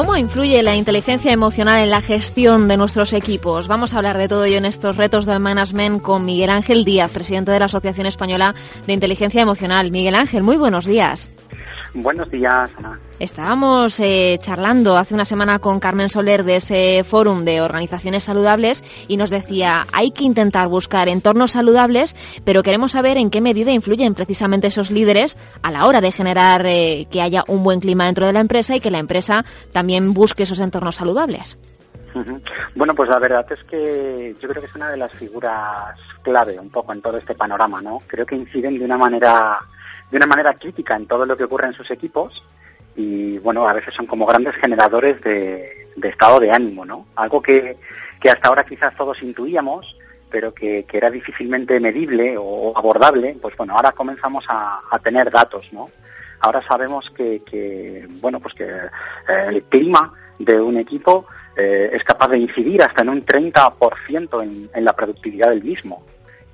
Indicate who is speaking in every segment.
Speaker 1: ¿Cómo influye la inteligencia emocional en la gestión de nuestros equipos? Vamos a hablar de todo ello en estos retos del management con Miguel Ángel Díaz, presidente de la Asociación Española de Inteligencia Emocional. Miguel Ángel, muy buenos días.
Speaker 2: Buenos días, Ana.
Speaker 1: Estábamos eh, charlando hace una semana con Carmen Soler de ese fórum de organizaciones saludables y nos decía, hay que intentar buscar entornos saludables, pero queremos saber en qué medida influyen precisamente esos líderes a la hora de generar eh, que haya un buen clima dentro de la empresa y que la empresa también busque esos entornos saludables.
Speaker 2: Bueno, pues la verdad es que yo creo que es una de las figuras clave un poco en todo este panorama, ¿no? Creo que inciden de una manera de una manera crítica en todo lo que ocurre en sus equipos y bueno, a veces son como grandes generadores de, estado de ánimo, ¿no? Algo que, hasta ahora quizás todos intuíamos, pero que, era difícilmente medible o abordable, pues bueno, ahora comenzamos a, tener datos, ¿no? Ahora sabemos que, bueno, pues que eh, el clima de un equipo eh, es capaz de incidir hasta en un 30% en, en la productividad del mismo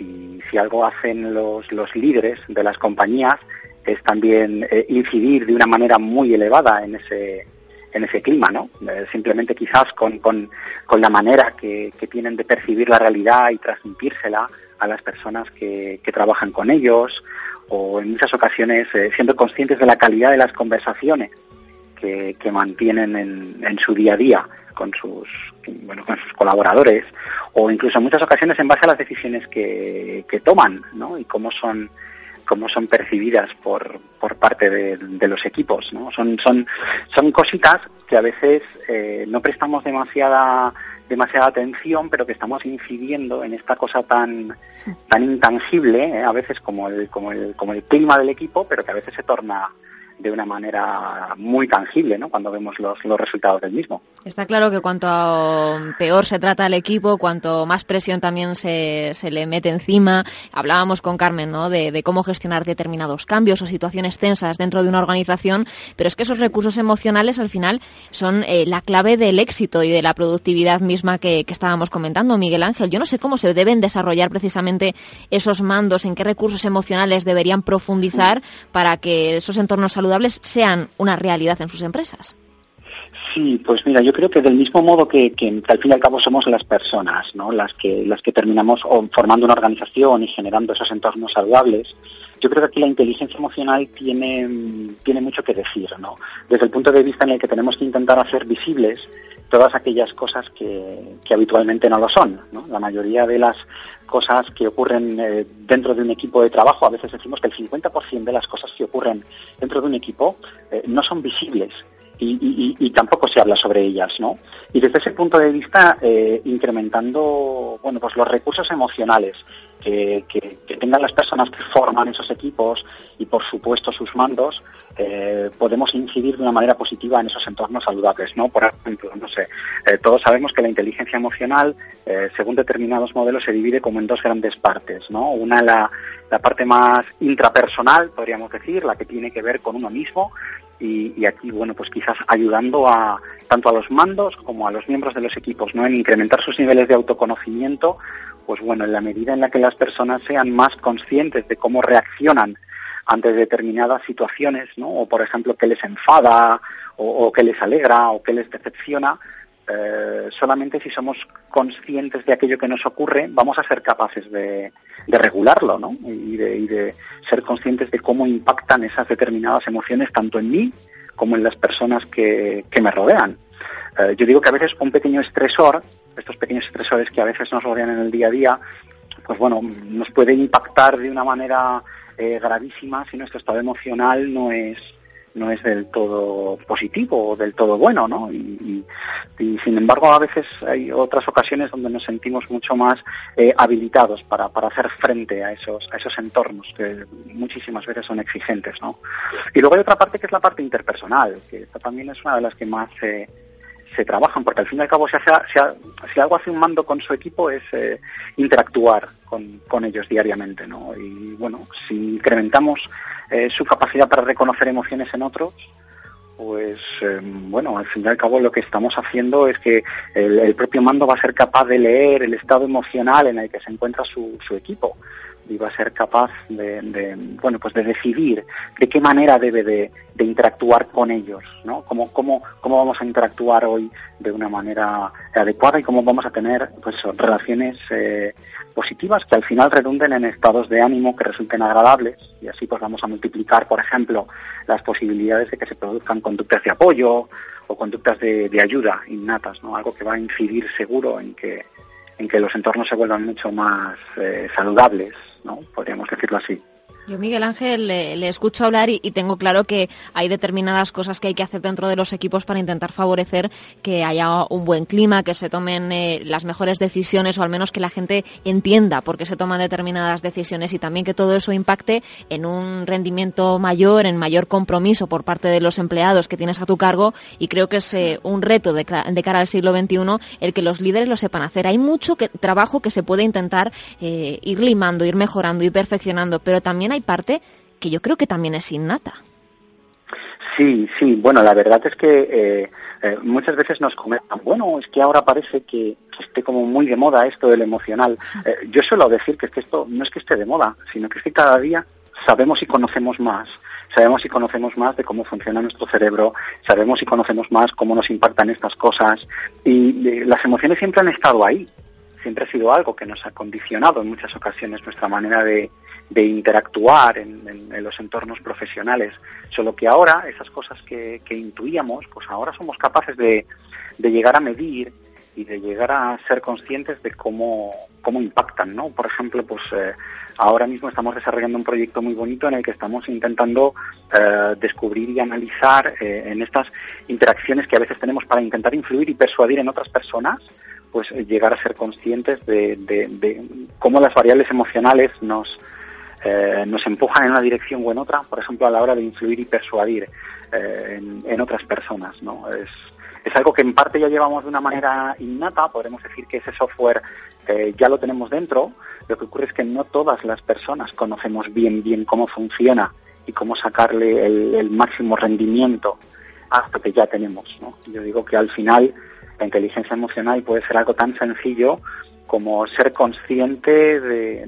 Speaker 2: y si algo hacen los, los líderes de las compañías es también eh, incidir de una manera muy elevada en ese, en ese clima, ¿no? Eh, simplemente quizás con, con, con la manera que, que, tienen de percibir la realidad y transmitírsela a las personas que, que trabajan con ellos o en muchas ocasiones eh, siendo conscientes de la calidad de las conversaciones que, que mantienen en, en su día a día con sus, bueno, con sus colaboradores o incluso en muchas ocasiones en base a las decisiones que, que toman ¿no? y cómo son cómo son percibidas por, por parte de, los equipos. ¿no? Son, son, son cositas que a veces eh, no prestamos demasiada demasiada atención, pero que estamos incidiendo en esta cosa tan tan intangible, ¿eh? a veces como el, como el como el clima del equipo, pero que a veces se torna de una manera muy tangible ¿no? cuando vemos los, los resultados del mismo.
Speaker 1: Está claro que cuanto peor se trata el equipo, cuanto más presión también se, se le mete encima. Hablábamos con Carmen ¿no? de, cómo gestionar determinados cambios o situaciones tensas dentro de una organización, pero es que esos recursos emocionales al final son eh, la clave del éxito y de la productividad misma que, que estábamos comentando, Miguel Ángel. Yo no sé cómo se deben desarrollar precisamente esos mandos, en qué recursos emocionales deberían profundizar para que esos entornos saludables sean una realidad en sus empresas.
Speaker 2: Sí, pues mira, yo creo que del mismo modo que, al fin y al cabo somos las personas, ¿no? Las que, las que terminamos formando una organización y generando esos entornos saludables, yo creo que aquí la inteligencia emocional tiene, tiene mucho que decir, ¿no? Desde el punto de vista en el que tenemos que intentar hacer visibles todas aquellas cosas que, habitualmente no lo son. ¿no? La mayoría de las cosas que ocurren eh, dentro de un equipo de trabajo, a veces decimos que el 50% de las cosas que ocurren dentro de un equipo eh, no son visibles y, tampoco se habla sobre ellas, ¿no? Y desde ese punto de vista, eh, incrementando, bueno, pues los recursos emocionales que, tengan las personas que forman esos equipos y, por supuesto, sus mandos, eh, podemos incidir de una manera positiva en esos entornos saludables, ¿no? Por ejemplo, no sé, eh, todos sabemos que la inteligencia emocional, según determinados modelos, se divide como en dos grandes partes, ¿no? Una la, la parte más intrapersonal, podríamos decir, la que tiene que ver con uno mismo, y, aquí, bueno, pues quizás ayudando a tanto a los mandos como a los miembros de los equipos, ¿no? En incrementar sus niveles de autoconocimiento, pues bueno, en la medida en la que las personas sean más conscientes de cómo reaccionan ante determinadas situaciones, ¿no? O por ejemplo, que les enfada, o, o que les alegra, o que les decepciona, eh, solamente si somos conscientes de aquello que nos ocurre, vamos a ser capaces de, regularlo, ¿no? Y de, ser conscientes de cómo impactan esas determinadas emociones tanto en mí como en las personas que, me rodean. Eh, yo digo que a veces un pequeño estresor, estos pequeños estresores que a veces nos rodean en el día a día, pues bueno, nos puede impactar de una manera eh, gravísima si nuestro estado emocional no es no es del todo positivo o del todo bueno, ¿no? Y, sin embargo a veces hay otras ocasiones donde nos sentimos mucho más eh, habilitados para, para hacer frente a esos, a esos entornos que muchísimas veces son exigentes, ¿no? Y luego hay otra parte que es la parte interpersonal, que esta también es una de las que más eh, se trabajan, porque al fin y al cabo si, hace, si, algo hace un mando con su equipo es eh, interactuar con, con, ellos diariamente, ¿no? Y bueno, si incrementamos eh, su capacidad para reconocer emociones en otros, pues em, bueno, al fin y al cabo lo que estamos haciendo es que el, propio mando va a ser capaz de leer el estado emocional en el que se encuentra su, equipo y va a ser capaz de, bueno pues de decidir de qué manera debe de, interactuar con ellos no cómo, cómo, cómo vamos a interactuar hoy de una manera adecuada y cómo vamos a tener pues relaciones eh, positivas que al final redunden en estados de ánimo que resulten agradables y así pues vamos a multiplicar por ejemplo las posibilidades de que se produzcan conductas de apoyo o conductas de, ayuda innatas no algo que va a incidir seguro en que en que los entornos se vuelvan mucho más eh, saludables ¿no? Podríamos decirlo así.
Speaker 1: Yo, Miguel Ángel, le, escucho hablar y, tengo claro que hay determinadas cosas que hay que hacer dentro de los equipos para intentar favorecer que haya un buen clima, que se tomen eh, las mejores decisiones o al menos que la gente entienda por qué se toman determinadas decisiones y también que todo eso impacte en un rendimiento mayor, en mayor compromiso por parte de los empleados que tienes a tu cargo y creo que es eh, un reto de, cara al siglo XXI el que los líderes lo sepan hacer. Hay mucho trabajo que se puede intentar eh, ir limando, ir mejorando, ir perfeccionando, pero también hay parte que yo creo que también es innata.
Speaker 2: Sí, sí, bueno, la verdad es que eh, eh, muchas veces nos comentan, bueno, es que ahora parece que, esté como muy de moda esto del emocional. Eh, yo suelo decir que, es que esto no es que esté de moda, sino que es que cada día sabemos y conocemos más. Sabemos y conocemos más de cómo funciona nuestro cerebro, sabemos y conocemos más cómo nos impactan estas cosas. Y las emociones siempre han estado ahí, siempre ha sido algo que nos ha condicionado en muchas ocasiones nuestra manera de, de interactuar en, los entornos profesionales. Solo que ahora esas cosas que, intuíamos, pues ahora somos capaces de, llegar a medir y de llegar a ser conscientes de cómo, cómo impactan, ¿no? Por ejemplo, pues eh, ahora mismo estamos desarrollando un proyecto muy bonito en el que estamos intentando eh, descubrir y analizar eh, en estas interacciones que a veces tenemos para intentar influir y persuadir en otras personas, pues llegar a ser conscientes de, de cómo las variables emocionales nos, eh, nos empujan en una dirección o en otra, por ejemplo, a la hora de influir y persuadir eh, en, otras personas. ¿no? Es, algo que en parte ya llevamos de una manera innata, podemos decir que ese software eh, ya lo tenemos dentro, lo que ocurre es que no todas las personas conocemos bien bien cómo funciona y cómo sacarle el, el máximo rendimiento hasta que ya tenemos. ¿no? Yo digo que al final la inteligencia emocional puede ser algo tan sencillo como ser consciente de,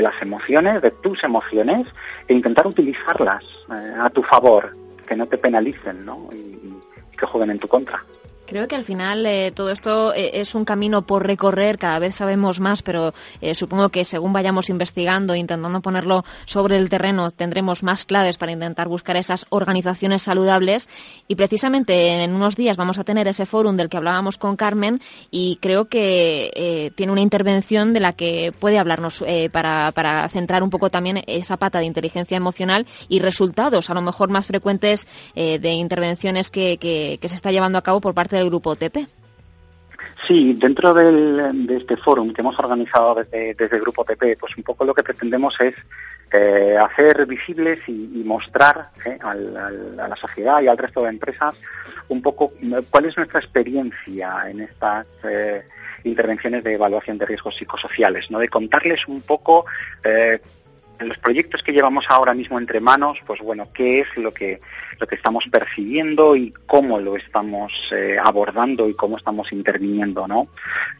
Speaker 2: las emociones, de tus emociones, e intentar utilizarlas eh, a tu favor, que no te penalicen ¿no? y que jueguen en tu contra.
Speaker 1: Creo que al final eh, todo esto eh, es un camino por recorrer, cada vez sabemos más, pero eh, supongo que según vayamos investigando, intentando ponerlo sobre el terreno, tendremos más claves para intentar buscar esas organizaciones saludables. Y precisamente en unos días vamos a tener ese fórum del que hablábamos con Carmen y creo que tiene una intervención de la que puede hablarnos para, para centrar un poco también esa pata de inteligencia emocional y resultados a lo mejor más frecuentes de intervenciones que, que, que se está llevando a cabo por parte del grupo TP.
Speaker 2: Sí, dentro de este foro que hemos organizado desde, el Grupo TP, pues un poco lo que pretendemos es eh, hacer visibles y, mostrar eh, a la sociedad y al resto de empresas un poco eh, cuál es nuestra experiencia en estas intervenciones de evaluación de riesgos psicosociales, ¿no? de contarles un poco en los proyectos que llevamos ahora mismo entre manos, pues bueno, qué es lo que, lo que estamos percibiendo y cómo lo estamos eh, abordando y cómo estamos interviniendo, ¿no?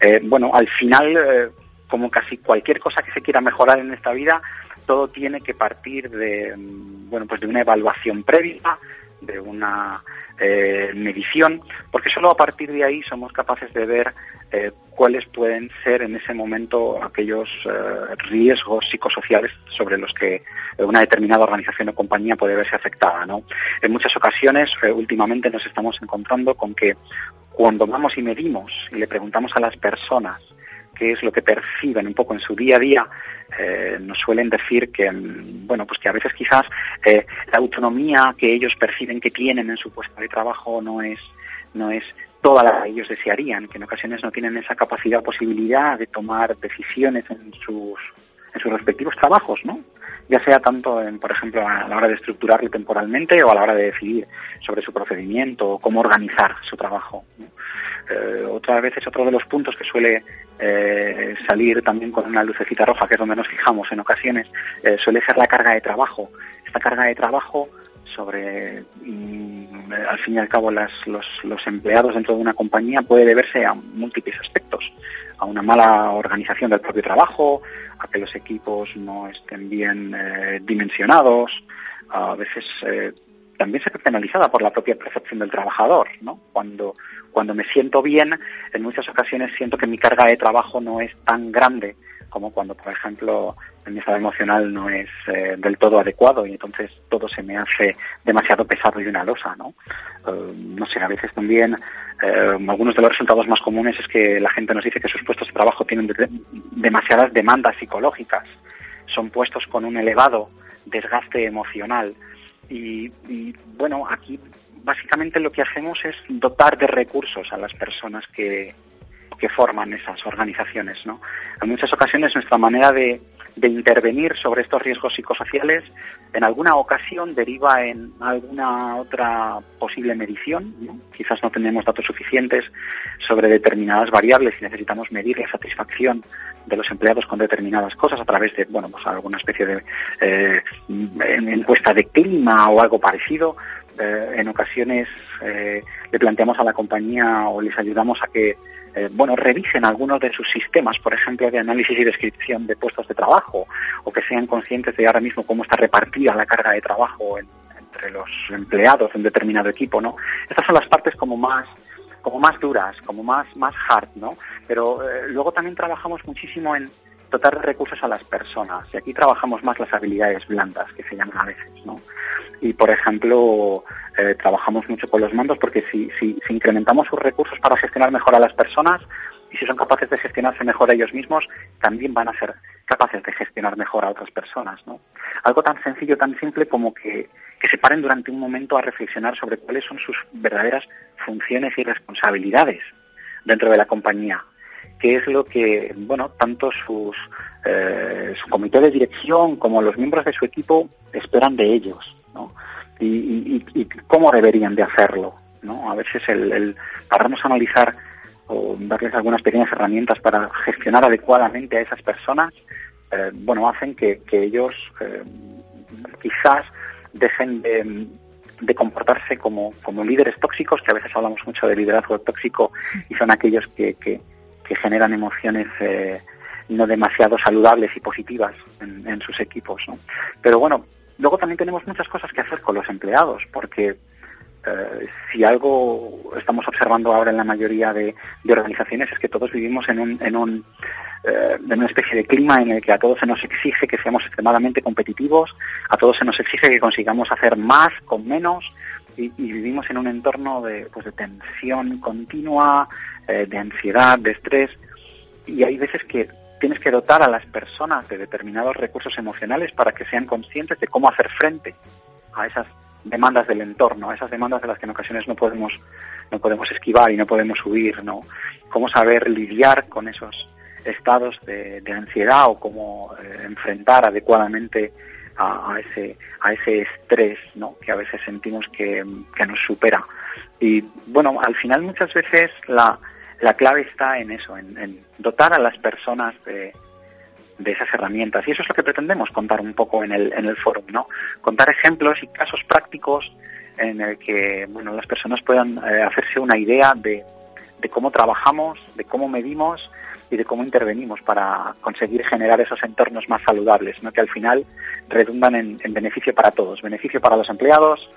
Speaker 2: Eh, bueno, al final, eh, como casi cualquier cosa que se quiera mejorar en esta vida, todo tiene que partir de, mm, bueno, pues de una evaluación previa, de una medición, porque solo a partir de ahí somos capaces de ver cuáles pueden ser en ese momento aquellos eh, riesgos psicosociales sobre los que una determinada organización o compañía puede verse afectada. ¿no? En muchas ocasiones, eh, últimamente nos estamos encontrando con que cuando vamos y medimos y le preguntamos a las personas qué es lo que perciben un poco en su día a día, eh, nos suelen decir que, mm, bueno, pues que a veces quizás eh, la autonomía que ellos perciben que tienen en su puesto de trabajo no es, no es toda la que ellos desearían, que en ocasiones no tienen esa capacidad o posibilidad de tomar decisiones en sus, en sus respectivos trabajos, ¿no? ya sea tanto, en, por ejemplo, a la hora de estructurarlo temporalmente o a la hora de decidir sobre su procedimiento o cómo organizar su trabajo. Eh, otra vez es otro de los puntos que suele eh, salir también con una lucecita roja, que es donde nos fijamos en ocasiones, eh, suele ser la carga de trabajo. Esta carga de trabajo sobre, mm, al fin y al cabo, los, los, empleados dentro de una compañía puede deberse a múltiples aspectos, a una mala organización del propio trabajo, a que los equipos no estén bien dimensionados, a veces también se ve penalizada por la propia percepción del trabajador, ¿no? Cuando, cuando me siento bien, en muchas ocasiones siento que mi carga de trabajo no es tan grande como cuando, por ejemplo, mi estado emocional no es eh, del todo adecuado y entonces todo se me hace demasiado pesado y una losa, ¿no? Eh, no sé, a veces también eh, algunos de los resultados más comunes es que la gente nos dice que sus puestos de trabajo tienen demasiadas demandas psicológicas, son puestos con un elevado desgaste emocional, y, bueno, aquí básicamente lo que hacemos es dotar de recursos a las personas que, que forman esas organizaciones. ¿no? En muchas ocasiones nuestra manera de, de intervenir sobre estos riesgos psicosociales en alguna ocasión deriva en alguna otra posible medición. Quizás no tenemos datos suficientes sobre determinadas variables y necesitamos medir la satisfacción de los empleados con determinadas cosas a través de bueno pues alguna especie de eh, encuesta de clima o algo parecido. Eh, en ocasiones eh, le planteamos a la compañía o les ayudamos a que eh, bueno, revisen algunos de sus sistemas, por ejemplo, de análisis y descripción de puestos de trabajo, o que sean conscientes de ahora mismo cómo está repartida la carga de trabajo entre los empleados en determinado equipo, ¿no? Estas son las partes como más como más duras, como más más hard, ¿no? Pero eh, luego también trabajamos muchísimo en dotar recursos a las personas. Y aquí trabajamos más las habilidades blandas, que se llaman a veces, ¿no? Y, por ejemplo, eh, trabajamos mucho con los mandos porque si, si incrementamos sus recursos para gestionar mejor a las personas y si son capaces de gestionarse mejor ellos mismos, también van a ser capaces de gestionar mejor a otras personas, ¿no? Algo tan sencillo, tan simple como que, que se paren durante un momento a reflexionar sobre cuáles son sus verdaderas funciones y responsabilidades dentro de la compañía qué es lo que, bueno, tanto sus, eh, su comité de dirección como los miembros de su equipo esperan de ellos, ¿no? Y, cómo deberían de hacerlo, ¿no? A veces el, el pararnos a analizar o darles algunas pequeñas herramientas para gestionar adecuadamente a esas personas, eh, bueno, hacen que, que ellos eh, quizás dejen de, de comportarse como, como líderes tóxicos, que a veces hablamos mucho de liderazgo tóxico y son aquellos que, que, que generan emociones eh, no demasiado saludables y positivas en, sus equipos. ¿no? Pero bueno, luego también tenemos muchas cosas que hacer con los empleados, porque eh, si algo estamos observando ahora en la mayoría de, organizaciones es que todos vivimos en un, en un eh, en una especie de clima en el que a todos se nos exige que seamos extremadamente competitivos, a todos se nos exige que consigamos hacer más con menos, y, vivimos en un entorno de, pues, de tensión continua, eh, de ansiedad, de estrés, y hay veces que tienes que dotar a las personas de determinados recursos emocionales para que sean conscientes de cómo hacer frente a esas demandas del entorno, a esas demandas de las que en ocasiones no podemos, no podemos esquivar y no podemos huir, ¿no? Cómo saber lidiar con esos estados de, ansiedad o cómo eh, enfrentar adecuadamente a, ese, a ese estrés ¿no? que a veces sentimos que, nos supera. Y bueno, al final muchas veces la, la clave está en eso, en, dotar a las personas de, de esas herramientas. Y eso es lo que pretendemos contar un poco en el, en el foro, ¿no? Contar ejemplos y casos prácticos en el que bueno, las personas puedan eh, hacerse una idea de, de cómo trabajamos, de cómo medimos y de cómo intervenimos para conseguir generar esos entornos más saludables, ¿no? que al final redundan en, beneficio para todos, beneficio para los empleados,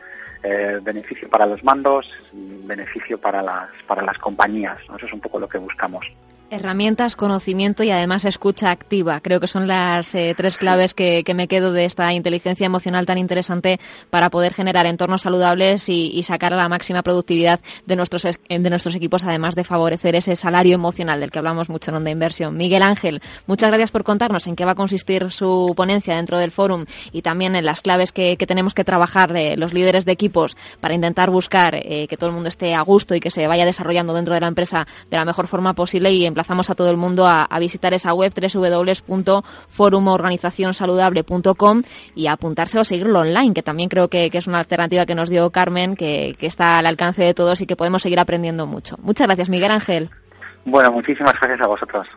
Speaker 2: eh, beneficio para los mandos, beneficio para las, para las compañías. Eso es un poco lo que buscamos.
Speaker 1: Herramientas, conocimiento y además escucha activa. Creo que son las eh, tres claves que, me quedo de esta inteligencia emocional tan interesante para poder generar entornos saludables y, sacar a la máxima productividad de nuestros, de nuestros equipos, además de favorecer ese salario emocional del que hablamos mucho en Onda Inversión. Miguel Ángel, muchas gracias por contarnos en qué va a consistir su ponencia dentro del fórum y también en las claves que, tenemos que trabajar eh, los líderes de equipos para intentar buscar eh, que todo el mundo esté a gusto y que se vaya desarrollando dentro de la empresa de la mejor forma posible y en emplazamos a todo el mundo a, visitar esa web www.forumorganizacionsaludable.com y a o seguirlo online, que también creo que, es una alternativa que nos dio Carmen, que está al alcance de todos y que podemos seguir aprendiendo mucho. Muchas gracias, Miguel Ángel.
Speaker 2: Bueno, muchísimas gracias a vosotros.